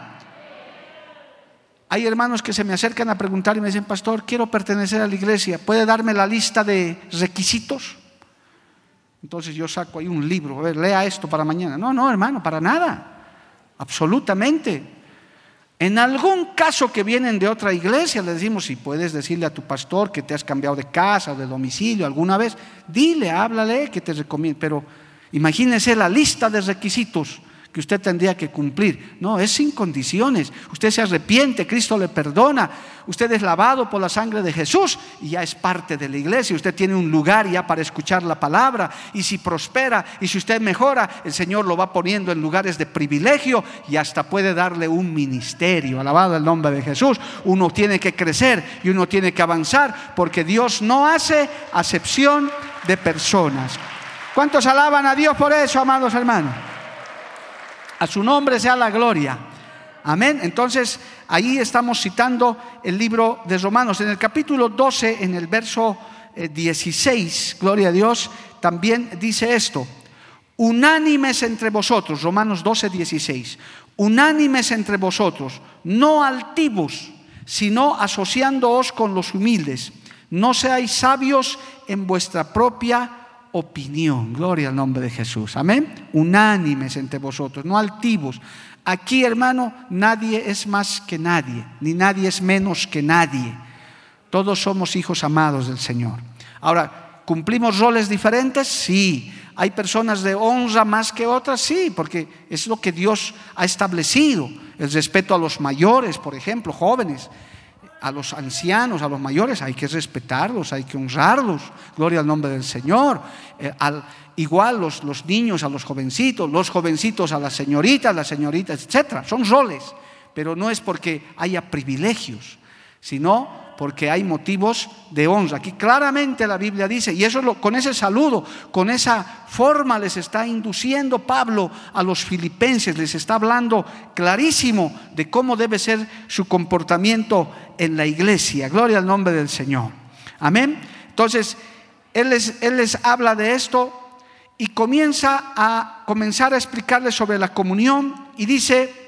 Hay hermanos que se me acercan a preguntar y me dicen, pastor, quiero pertenecer a la iglesia, ¿puede darme la lista de requisitos? Entonces yo saco ahí un libro, a ver, lea esto para mañana. No, no, hermano, para nada. Absolutamente. En algún caso que vienen de otra iglesia, le decimos, si puedes decirle a tu pastor que te has cambiado de casa o de domicilio alguna vez, dile, háblale, que te recomiende. Pero Imagínese la lista de requisitos que usted tendría que cumplir. No, es sin condiciones. Usted se arrepiente, Cristo le perdona. Usted es lavado por la sangre de Jesús y ya es parte de la iglesia. Usted tiene un lugar ya para escuchar la palabra. Y si prospera y si usted mejora, el Señor lo va poniendo en lugares de privilegio y hasta puede darle un ministerio. Alabado el nombre de Jesús. Uno tiene que crecer y uno tiene que avanzar porque Dios no hace acepción de personas. ¿Cuántos alaban a Dios por eso, amados hermanos? A su nombre sea la gloria. Amén. Entonces, ahí estamos citando el libro de Romanos. En el capítulo 12, en el verso 16, eh, gloria a Dios, también dice esto. Unánimes entre vosotros, Romanos 12, 16. Unánimes entre vosotros, no altivos, sino asociándoos con los humildes. No seáis sabios en vuestra propia opinión. Gloria al nombre de Jesús. Amén. Unánimes entre vosotros, no altivos. Aquí, hermano, nadie es más que nadie, ni nadie es menos que nadie. Todos somos hijos amados del Señor. Ahora, ¿cumplimos roles diferentes? Sí. ¿Hay personas de honra más que otras? Sí, porque es lo que Dios ha establecido. El respeto a los mayores, por ejemplo, jóvenes a los ancianos, a los mayores, hay que respetarlos, hay que honrarlos. Gloria al nombre del Señor. Eh, al, igual los, los, niños a los jovencitos, los jovencitos a las señoritas, las señoritas, etc. Son roles, pero no es porque haya privilegios, sino porque hay motivos de honra. Aquí claramente la Biblia dice, y eso con ese saludo, con esa forma les está induciendo Pablo a los filipenses, les está hablando clarísimo de cómo debe ser su comportamiento en la iglesia. Gloria al nombre del Señor. Amén. Entonces, él les, él les habla de esto y comienza a comenzar a explicarles sobre la comunión y dice,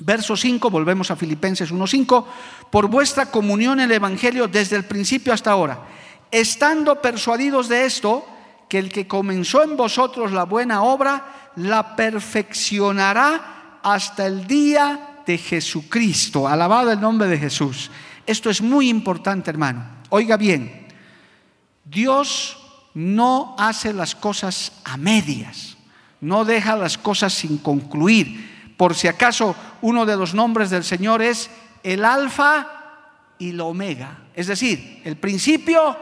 Verso 5, volvemos a Filipenses 1.5, por vuestra comunión el Evangelio desde el principio hasta ahora, estando persuadidos de esto, que el que comenzó en vosotros la buena obra, la perfeccionará hasta el día de Jesucristo. Alabado el nombre de Jesús. Esto es muy importante, hermano. Oiga bien, Dios no hace las cosas a medias, no deja las cosas sin concluir por si acaso uno de los nombres del Señor es el alfa y la omega, es decir, el principio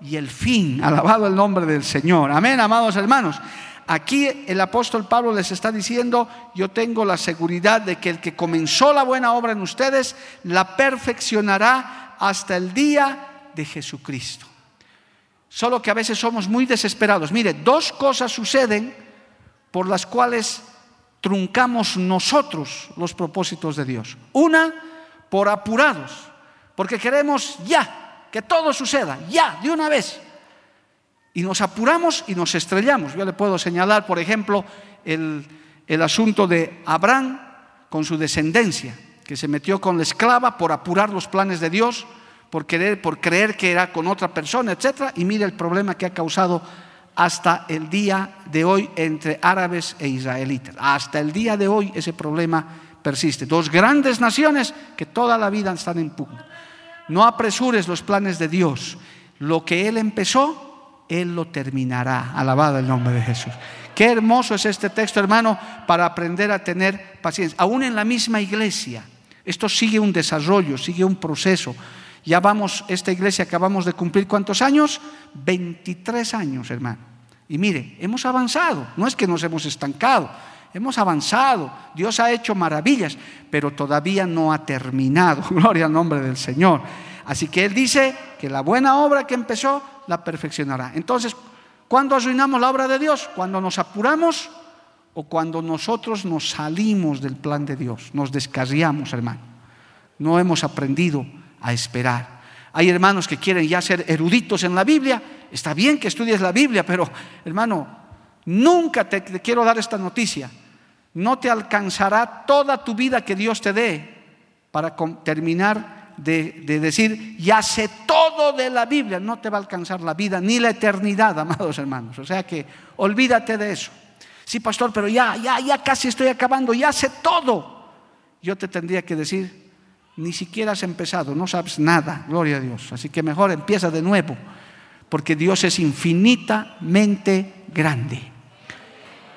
y el fin. Alabado el nombre del Señor. Amén, amados hermanos. Aquí el apóstol Pablo les está diciendo, yo tengo la seguridad de que el que comenzó la buena obra en ustedes, la perfeccionará hasta el día de Jesucristo. Solo que a veces somos muy desesperados. Mire, dos cosas suceden por las cuales truncamos nosotros los propósitos de Dios. Una, por apurados, porque queremos ya, que todo suceda, ya, de una vez. Y nos apuramos y nos estrellamos. Yo le puedo señalar, por ejemplo, el, el asunto de Abraham con su descendencia, que se metió con la esclava por apurar los planes de Dios, por, querer, por creer que era con otra persona, etc. Y mire el problema que ha causado hasta el día de hoy entre árabes e israelitas. Hasta el día de hoy ese problema persiste. Dos grandes naciones que toda la vida están en pugna. No apresures los planes de Dios. Lo que Él empezó, Él lo terminará. Alabado el nombre de Jesús. Qué hermoso es este texto, hermano, para aprender a tener paciencia. Aún en la misma iglesia, esto sigue un desarrollo, sigue un proceso. Ya vamos, esta iglesia acabamos de cumplir cuántos años? 23 años, hermano. Y mire, hemos avanzado, no es que nos hemos estancado, hemos avanzado, Dios ha hecho maravillas, pero todavía no ha terminado, gloria al nombre del Señor. Así que Él dice que la buena obra que empezó la perfeccionará. Entonces, ¿cuándo arruinamos la obra de Dios? Cuando nos apuramos o cuando nosotros nos salimos del plan de Dios, nos descarriamos, hermano. No hemos aprendido a esperar. Hay hermanos que quieren ya ser eruditos en la Biblia. Está bien que estudies la Biblia, pero hermano, nunca te, quiero dar esta noticia. No te alcanzará toda tu vida que Dios te dé para terminar de, de, decir, ya sé todo de la Biblia. No te va a alcanzar la vida ni la eternidad, amados hermanos. O sea que olvídate de eso. Sí, pastor, pero ya, ya, ya casi estoy acabando, ya sé todo. Yo te tendría que decir, ni siquiera has empezado, no sabes nada, gloria a Dios. Así que mejor empieza de nuevo, porque Dios es infinitamente grande.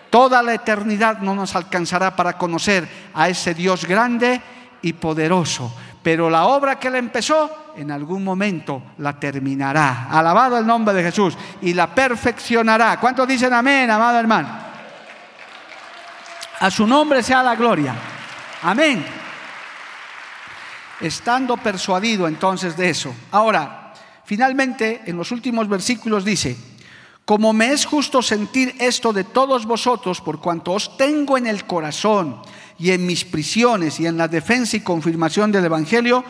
Toda la eternidad no nos alcanzará para conocer a ese Dios grande y poderoso, pero la obra que Él empezó, en algún momento la terminará. Alabado el nombre de Jesús y la perfeccionará. ¿Cuántos dicen amén, amado hermano? A su nombre sea la gloria. Amén estando persuadido entonces de eso. Ahora, finalmente, en los últimos versículos dice, como me es justo sentir esto de todos vosotros, por cuanto os tengo en el corazón y en mis prisiones y en la defensa y confirmación del Evangelio,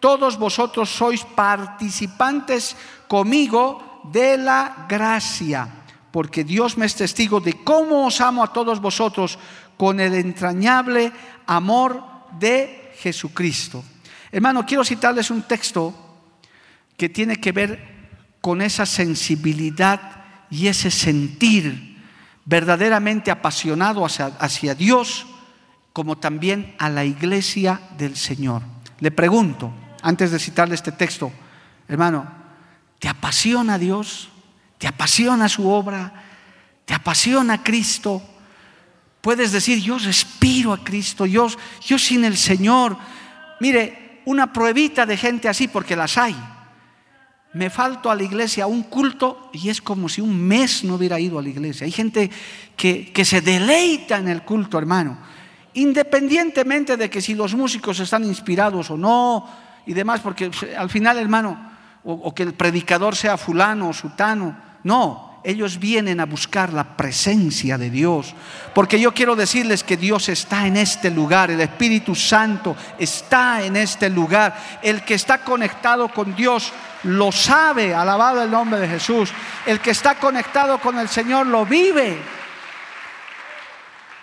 todos vosotros sois participantes conmigo de la gracia, porque Dios me es testigo de cómo os amo a todos vosotros con el entrañable amor de Jesucristo. Hermano, quiero citarles un texto que tiene que ver con esa sensibilidad y ese sentir verdaderamente apasionado hacia, Dios, como también a la iglesia del Señor. Le pregunto, antes de citarle este texto, hermano, ¿te apasiona Dios? ¿Te apasiona su obra? ¿Te apasiona Cristo? Puedes decir, yo respiro a Cristo, yo, yo sin el Señor. Mire, una pruebita de gente así, porque las hay. Me falto a la iglesia a un culto y es como si un mes no hubiera ido a la iglesia. Hay gente que, que se deleita en el culto, hermano. Independientemente de que si los músicos están inspirados o no y demás, porque al final, hermano, o, o que el predicador sea fulano o sutano, no, ellos vienen a buscar la presencia de Dios. Porque yo quiero decirles que Dios está en este lugar, el Espíritu Santo está en este lugar. El que está conectado con Dios lo sabe, alabado el nombre de Jesús. El que está conectado con el Señor lo vive.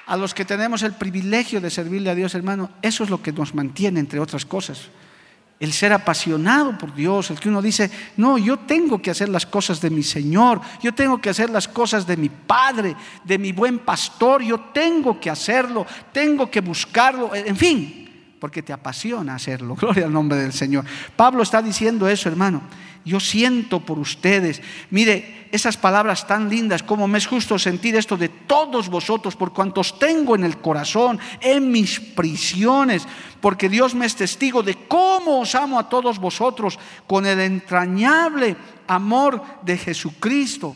A los que tenemos el privilegio de servirle a Dios, hermano, eso es lo que nos mantiene, entre otras cosas el ser apasionado por Dios, el que uno dice, no, yo tengo que hacer las cosas de mi Señor, yo tengo que hacer las cosas de mi Padre, de mi buen pastor, yo tengo que hacerlo, tengo que buscarlo, en fin, porque te apasiona hacerlo, gloria al nombre del Señor. Pablo está diciendo eso, hermano yo siento por ustedes. Mire, esas palabras tan lindas, como me es justo sentir esto de todos vosotros, por cuantos tengo en el corazón, en mis prisiones, porque Dios me es testigo de cómo os amo a todos vosotros con el entrañable amor de Jesucristo.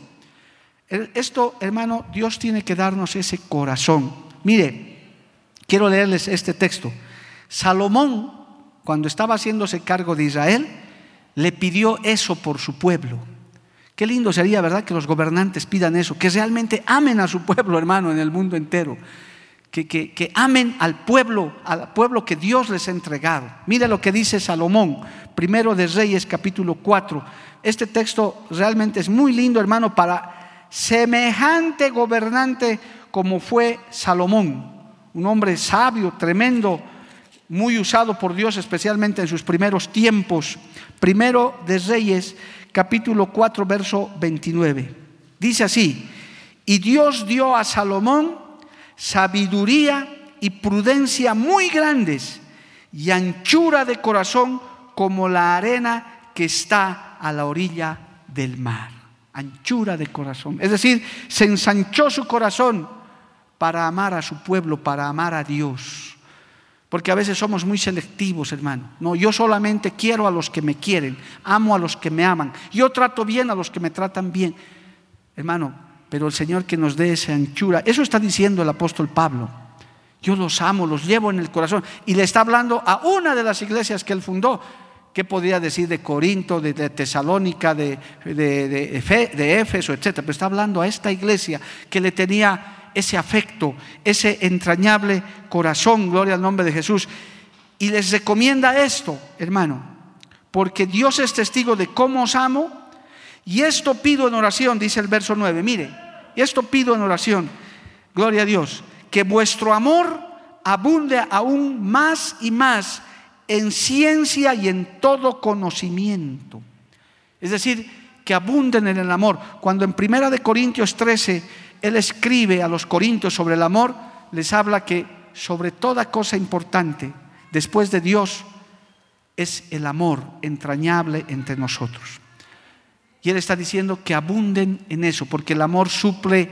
Esto, hermano, Dios tiene que darnos ese corazón. Mire, quiero leerles este texto. Salomón, cuando estaba haciéndose cargo de Israel, le pidió eso por su pueblo. Qué lindo sería, ¿verdad?, que los gobernantes pidan eso, que realmente amen a su pueblo, hermano, en el mundo entero. Que, amen al pueblo, al pueblo que Dios les ha entregado. Mira lo que dice Salomón, primero de Reyes, capítulo 4. Este texto realmente es muy lindo, hermano, para semejante gobernante como fue Salomón, un hombre sabio, tremendo, muy usado por Dios, especialmente en sus primeros tiempos. Primero de Reyes, capítulo 4, verso 29. Dice así, y Dios dio a Salomón sabiduría y prudencia muy grandes y anchura de corazón como la arena que está a la orilla del mar. Anchura de corazón. Es decir, se ensanchó su corazón para amar a su pueblo, para amar a Dios. Porque a veces somos muy selectivos, hermano. No, yo solamente quiero a los que me quieren, amo a los que me aman. Yo trato bien a los que me tratan bien. Hermano, pero el Señor que nos dé esa anchura, eso está diciendo el apóstol Pablo. Yo los amo, los llevo en el corazón. Y le está hablando a una de las iglesias que él fundó. ¿Qué podría decir de Corinto, de, Tesalónica, de, de, de, Éfeso, etcétera? Pero está hablando a esta iglesia que le tenía ese afecto, ese entrañable corazón, gloria al nombre de Jesús. Y les recomienda esto, hermano, porque Dios es testigo de cómo os amo y esto pido en oración, dice el verso 9, mire, y esto pido en oración, gloria a Dios, que vuestro amor abunde aún más y más en ciencia y en todo conocimiento. Es decir, que abunden en el amor. Cuando en Primera de Corintios 13 él escribe a los corintios sobre el amor, les habla que sobre toda cosa importante, después de Dios, es el amor entrañable entre nosotros. Y Él está diciendo que abunden en eso, porque el amor suple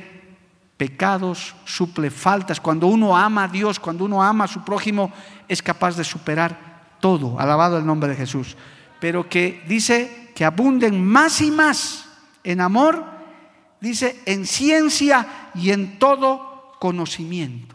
pecados, suple faltas. Cuando uno ama a Dios, cuando uno ama a su prójimo, es capaz de superar todo. Alabado el nombre de Jesús. Pero que dice que abunden más y más en amor dice, en ciencia y en todo conocimiento.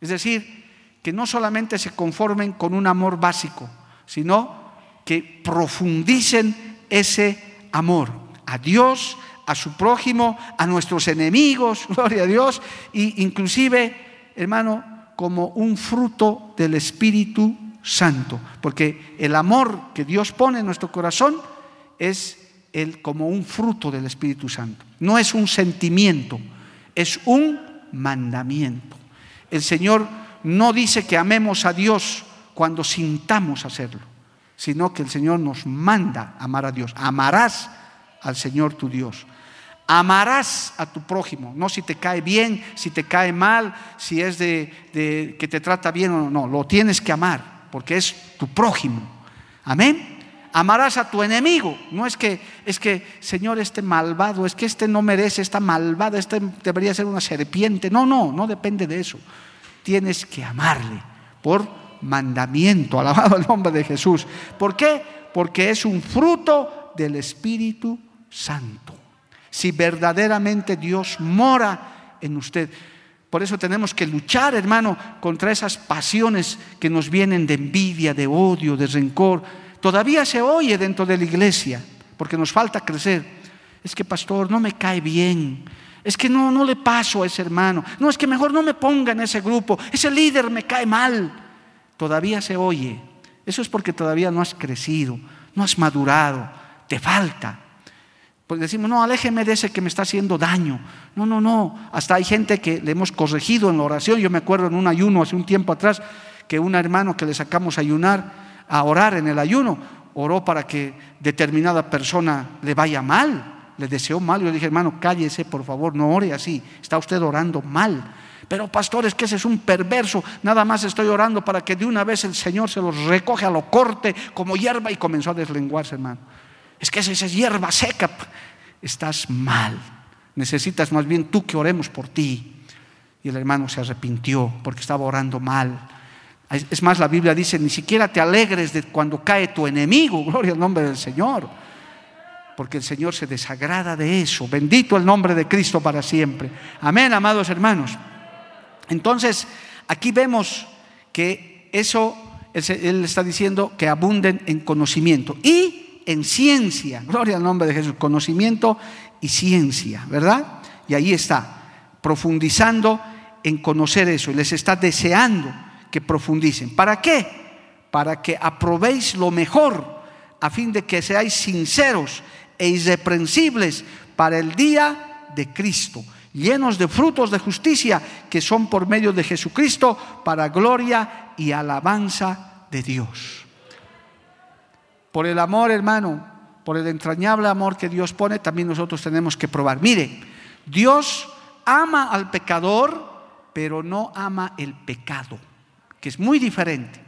Es decir, que no solamente se conformen con un amor básico, sino que profundicen ese amor a Dios, a su prójimo, a nuestros enemigos, gloria a Dios, e inclusive, hermano, como un fruto del Espíritu Santo, porque el amor que Dios pone en nuestro corazón es el, como un fruto del Espíritu Santo. No es un sentimiento, es un mandamiento. El Señor no dice que amemos a Dios cuando sintamos hacerlo, sino que el Señor nos manda amar a Dios. Amarás al Señor tu Dios. Amarás a tu prójimo, no si te cae bien, si te cae mal, si es de, que te trata bien o no, no, lo tienes que amar, porque es tu prójimo. Amén. Amarás a tu enemigo. No es que, es que, Señor, este malvado, es que este no merece, esta malvada, este debería ser una serpiente. No, no, no depende de eso. Tienes que amarle por mandamiento. Alabado el nombre de Jesús. ¿Por qué? Porque es un fruto del Espíritu Santo si verdaderamente Dios mora en usted. Por eso tenemos que luchar, hermano, contra esas pasiones que nos vienen de envidia, de odio, de rencor. Todavía se oye dentro de la iglesia, porque nos falta crecer. Es que, pastor, no me cae bien. Es que no, no le paso a ese hermano. No, es que mejor no me ponga en ese grupo. Ese líder me cae mal. Todavía se oye. Eso es porque todavía no has crecido, no has madurado. Te falta. Pues decimos, no, aléjeme de ese que me está haciendo daño. No, no, no. Hasta hay gente que le hemos corregido en la oración. Yo me acuerdo en un ayuno hace un tiempo atrás que un hermano que le sacamos a ayunar, a orar en el ayuno, oró para que determinada persona le vaya mal. Le deseó mal. Yo le dije, hermano, cállese, por favor, no ore así. Está usted orando mal. Pero pastor, es que ese es un perverso. Nada más estoy orando para que de una vez el Señor se los recoge a lo corte como hierba y comenzó a deslenguarse, hermano es que esa es hierba seca. Estás mal. Necesitas más bien tú que oremos por ti. Y el hermano se arrepintió porque estaba orando mal. Es más, la Biblia dice, ni siquiera te alegres de cuando cae tu enemigo, gloria al nombre del Señor, porque el Señor se desagrada de eso. Bendito el nombre de Cristo para siempre. Amén, amados hermanos. Entonces, aquí vemos que eso, Él está diciendo que abunden en conocimiento. Y en ciencia. Gloria al nombre de Jesús. Conocimiento y ciencia, ¿verdad? Y ahí está, profundizando en conocer eso. Y les está deseando que profundicen. ¿Para qué? Para que aprobéis lo mejor, a fin de que seáis sinceros e irreprensibles para el día de Cristo, llenos de frutos de justicia que son por medio de Jesucristo para gloria y alabanza de Dios. Por el amor, hermano, por el entrañable amor que Dios pone, también nosotros tenemos que probar. Mire, Dios ama al pecador, pero no ama el pecado, que es muy diferente.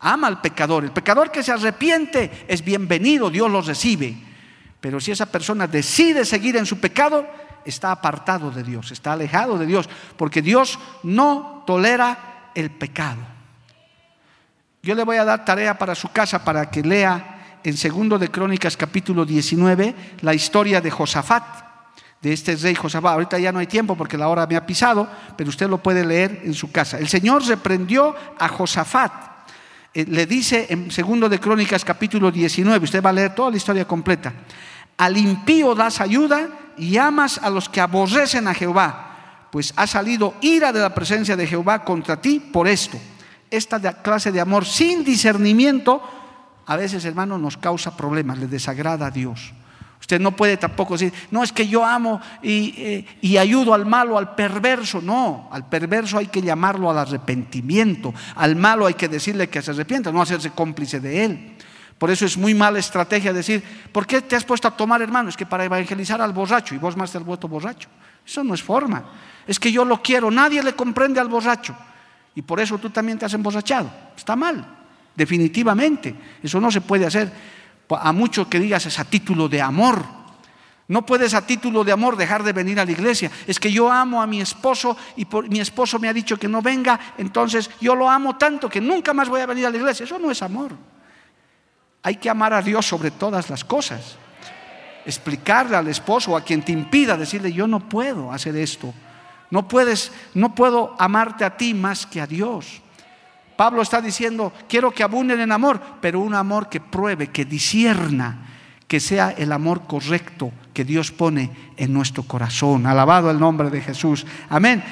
Ama al pecador. El pecador que se arrepiente es bienvenido, Dios lo recibe. Pero si esa persona decide seguir en su pecado, está apartado de Dios, está alejado de Dios, porque Dios no tolera el pecado. Yo le voy a dar tarea para su casa para que lea en segundo de Crónicas capítulo 19 la historia de Josafat, de este rey Josafat. Ahorita ya no hay tiempo porque la hora me ha pisado, pero usted lo puede leer en su casa. El Señor reprendió a Josafat. Eh, le dice en segundo de Crónicas capítulo 19, usted va a leer toda la historia completa. Al impío das ayuda y amas a los que aborrecen a Jehová, pues ha salido ira de la presencia de Jehová contra ti por esto. Esta clase de amor sin discernimiento a veces, hermano, nos causa problemas, le desagrada a Dios. Usted no puede tampoco decir, no es que yo amo y, eh, ayudo al malo, al perverso. No, al perverso hay que llamarlo al arrepentimiento. Al malo hay que decirle que se arrepienta, no hacerse cómplice de él. Por eso es muy mala estrategia decir, ¿por qué te has puesto a tomar, hermano? Es que para evangelizar al borracho y vos más del vuestro borracho. Eso no es forma. Es que yo lo quiero, nadie le comprende al borracho. Y por eso tú también te has emborrachado. Está mal definitivamente. Eso no se puede hacer. A mucho que digas es a título de amor. No puedes a título de amor dejar de venir a la iglesia. Es que yo amo a mi esposo y por, mi esposo me ha dicho que no venga, entonces yo lo amo tanto que nunca más voy a venir a la iglesia. Eso no es amor. Hay que amar a Dios sobre todas las cosas. Explicarle al esposo o a quien te impida decirle, yo no puedo hacer esto. No puedes, no puedo amarte a ti más que a Dios. Pablo está diciendo, quiero que abunden en amor, pero un amor que pruebe, que disierna, que sea el amor correcto, que Dios pone en nuestro corazón. Alabado el nombre de Jesús. Amén.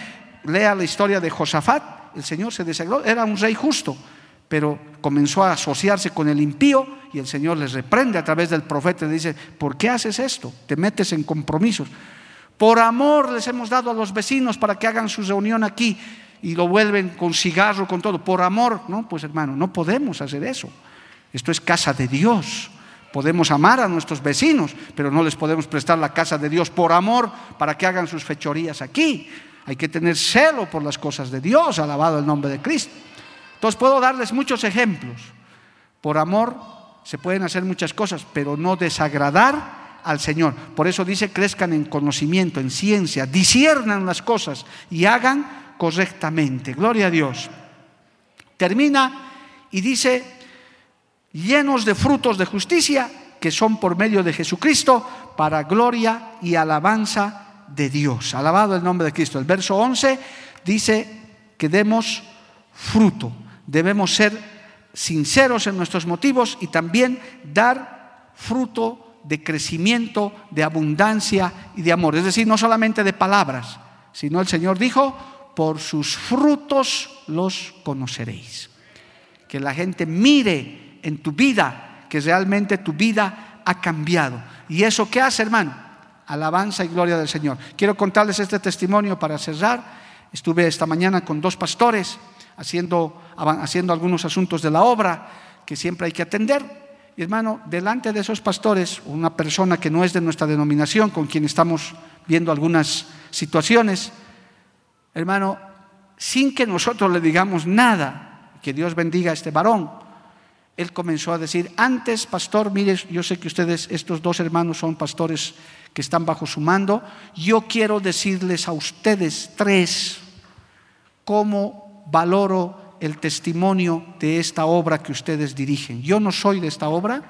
Lea la historia de Josafat. El Señor se desagró, era un rey justo, pero comenzó a asociarse con el impío y el Señor les reprende a través del profeta y le dice, ¿por qué haces esto? Te metes en compromisos. Por amor les hemos dado a los vecinos para que hagan su reunión aquí y lo vuelven con cigarro, con todo. Por amor, no, pues hermano, no podemos hacer eso. Esto es casa de Dios. Podemos amar a nuestros vecinos, pero no les podemos prestar la casa de Dios por amor para que hagan sus fechorías aquí. Hay que tener celo por las cosas de Dios, alabado el nombre de Cristo. Entonces puedo darles muchos ejemplos. Por amor se pueden hacer muchas cosas, pero no desagradar al Señor. Por eso dice, crezcan en conocimiento, en ciencia, disiernan las cosas y hagan correctamente. Gloria a Dios. Termina y dice, llenos de frutos de justicia, que son por medio de Jesucristo, para gloria y alabanza de Dios. Alabado el nombre de Cristo. El verso 11 dice que demos fruto. Debemos ser sinceros en nuestros motivos y también dar fruto de crecimiento, de abundancia y de amor. Es decir, no solamente de palabras, sino el Señor dijo, por sus frutos los conoceréis. Que la gente mire en tu vida que realmente tu vida ha cambiado. ¿Y eso qué hace, hermano? Alabanza y gloria del Señor. Quiero contarles este testimonio para cerrar. Estuve esta mañana con dos pastores haciendo, haciendo algunos asuntos de la obra que siempre hay que atender y hermano, delante de esos pastores, una persona que no es de nuestra denominación, con quien estamos viendo algunas situaciones, hermano, sin que nosotros le digamos nada, que Dios bendiga a este varón, él comenzó a decir, antes, pastor, mire, yo sé que ustedes, estos dos hermanos son pastores que están bajo su mando, yo quiero decirles a ustedes tres cómo valoro el testimonio de esta obra que ustedes dirigen. Yo no soy de esta obra,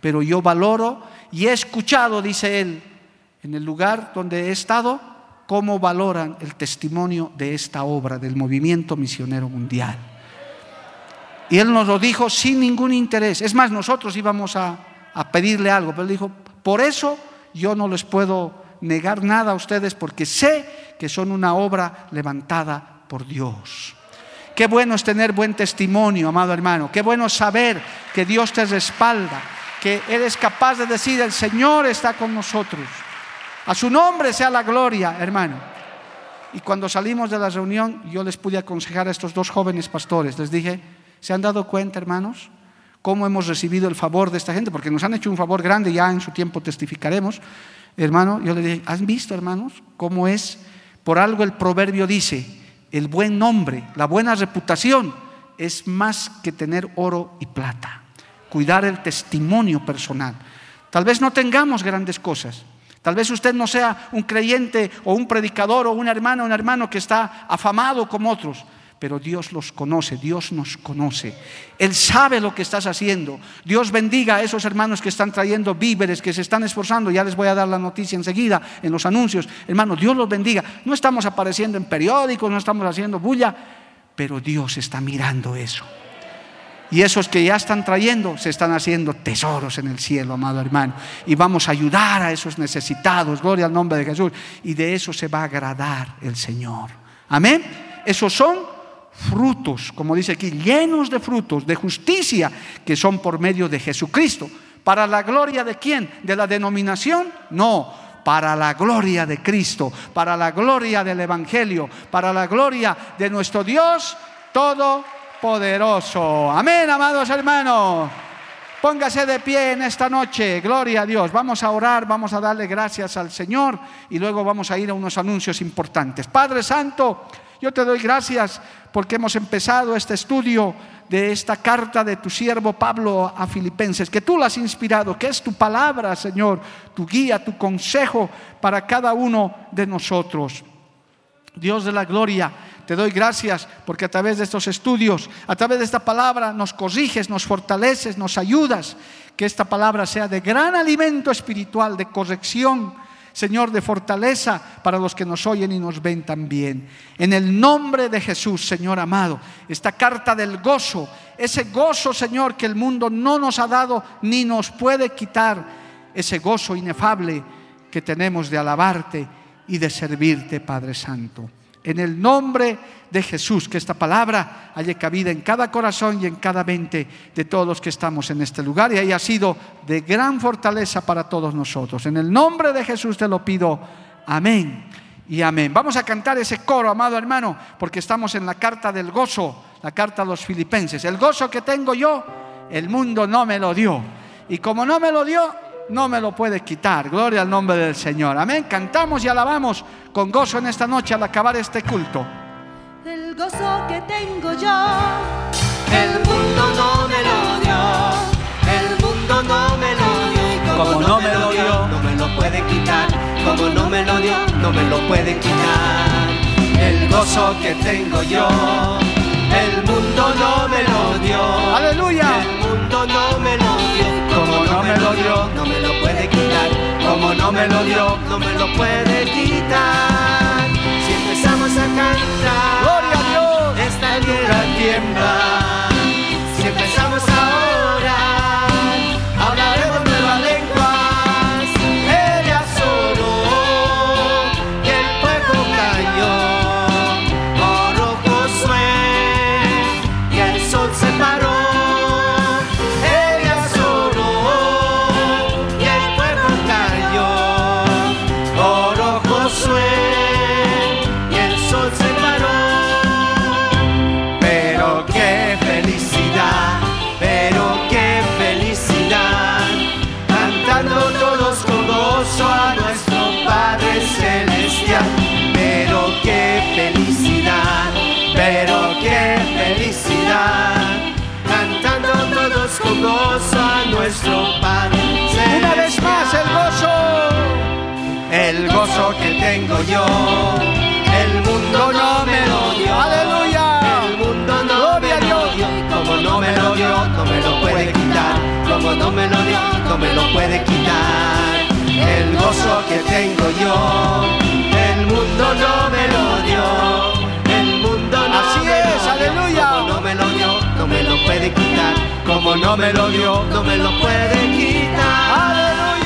pero yo valoro y he escuchado, dice él, en el lugar donde he estado, cómo valoran el testimonio de esta obra del movimiento misionero mundial. Y él nos lo dijo sin ningún interés. Es más, nosotros íbamos a, pedirle algo, pero él dijo, por eso yo no les puedo negar nada a ustedes porque sé que son una obra levantada por Dios. Qué bueno es tener buen testimonio, amado hermano. Qué bueno saber que Dios te respalda, que eres capaz de decir, el Señor está con nosotros. A su nombre sea la gloria, hermano. Y cuando salimos de la reunión, yo les pude aconsejar a estos dos jóvenes pastores. Les dije, ¿se han dado cuenta, hermanos? cómo hemos recibido el favor de esta gente, porque nos han hecho un favor grande, ya en su tiempo testificaremos. Hermano, yo les dije, ¿han visto, hermanos, cómo es? Por algo el proverbio dice, el buen nombre, la buena reputación es más que tener oro y plata. Cuidar el testimonio personal. Tal vez no tengamos grandes cosas. Tal vez usted no sea un creyente o un predicador o un hermano o un hermano que está afamado como otros pero Dios los conoce, Dios nos conoce. Él sabe lo que estás haciendo. Dios bendiga a esos hermanos que están trayendo víveres, que se están esforzando. Ya les voy a dar la noticia enseguida en los anuncios. Hermano, Dios los bendiga. No estamos apareciendo en periódicos, no estamos haciendo bulla, pero Dios está mirando eso. Y esos que ya están trayendo se están haciendo tesoros en el cielo, amado hermano. Y vamos a ayudar a esos necesitados, gloria al nombre de Jesús. Y de eso se va a agradar el Señor. Amén. Esos son frutos, como dice aquí, llenos de frutos, de justicia, que son por medio de Jesucristo. ¿Para la gloria de quién? ¿De la denominación? No, para la gloria de Cristo, para la gloria del Evangelio, para la gloria de nuestro Dios Todopoderoso. Amén, amados hermanos. Póngase de pie en esta noche, gloria a Dios. Vamos a orar, vamos a darle gracias al Señor y luego vamos a ir a unos anuncios importantes. Padre Santo, yo te doy gracias porque hemos empezado este estudio de esta carta de tu siervo Pablo a Filipenses, que tú la has inspirado, que es tu palabra, Señor, tu guía, tu consejo para cada uno de nosotros. Dios de la gloria, te doy gracias porque a través de estos estudios, a través de esta palabra, nos corriges, nos fortaleces, nos ayudas. Que esta palabra sea de gran alimento espiritual, de corrección, Señor, de fortaleza para los que nos oyen y nos ven también. En el nombre de Jesús, Señor amado, esta carta del gozo, ese gozo, Señor, que el mundo no nos ha dado ni nos puede quitar, ese gozo inefable que tenemos de alabarte y de servirte, Padre Santo. En el nombre de Jesús, que esta palabra haya cabida en cada corazón y en cada mente de todos los que estamos en este lugar y haya sido de gran fortaleza para todos nosotros. En el nombre de Jesús te lo pido. Amén y amén. Vamos a cantar ese coro, amado hermano, porque estamos en la carta del gozo, la carta a los filipenses. El gozo que tengo yo, el mundo no me lo dio. Y como no me lo dio, no me lo puede quitar. Gloria al nombre del Señor. Amén. Cantamos y alabamos con gozo en esta noche al acabar este culto. El gozo que tengo yo, el mundo no me lo dio. El mundo no me lo dio. Y como, no, me lo dio, no me lo puede quitar. Como no me lo dio, no me lo puede quitar. El gozo que tengo yo, el mundo no me lo dio. Aleluya. Me lo dio, no me lo puede quitar. Como no me lo dio, no me lo puede quitar. Si empezamos a cantar, Gloria a Dios. esta tierra tiembla. Si empezamos a Que tengo yo, el mundo no me lo dio. Aleluya. El mundo no Gloria me lo dio. Como no me lo dio, no me lo puede quitar. Como no me lo dio, no me lo puede quitar. El gozo que tengo yo, el mundo no me lo dio. El mundo no Así me es, lo dio. aleluya. Como no me lo dio, no me lo puede quitar. Como no me lo dio, no me lo puede quitar. Aleluya.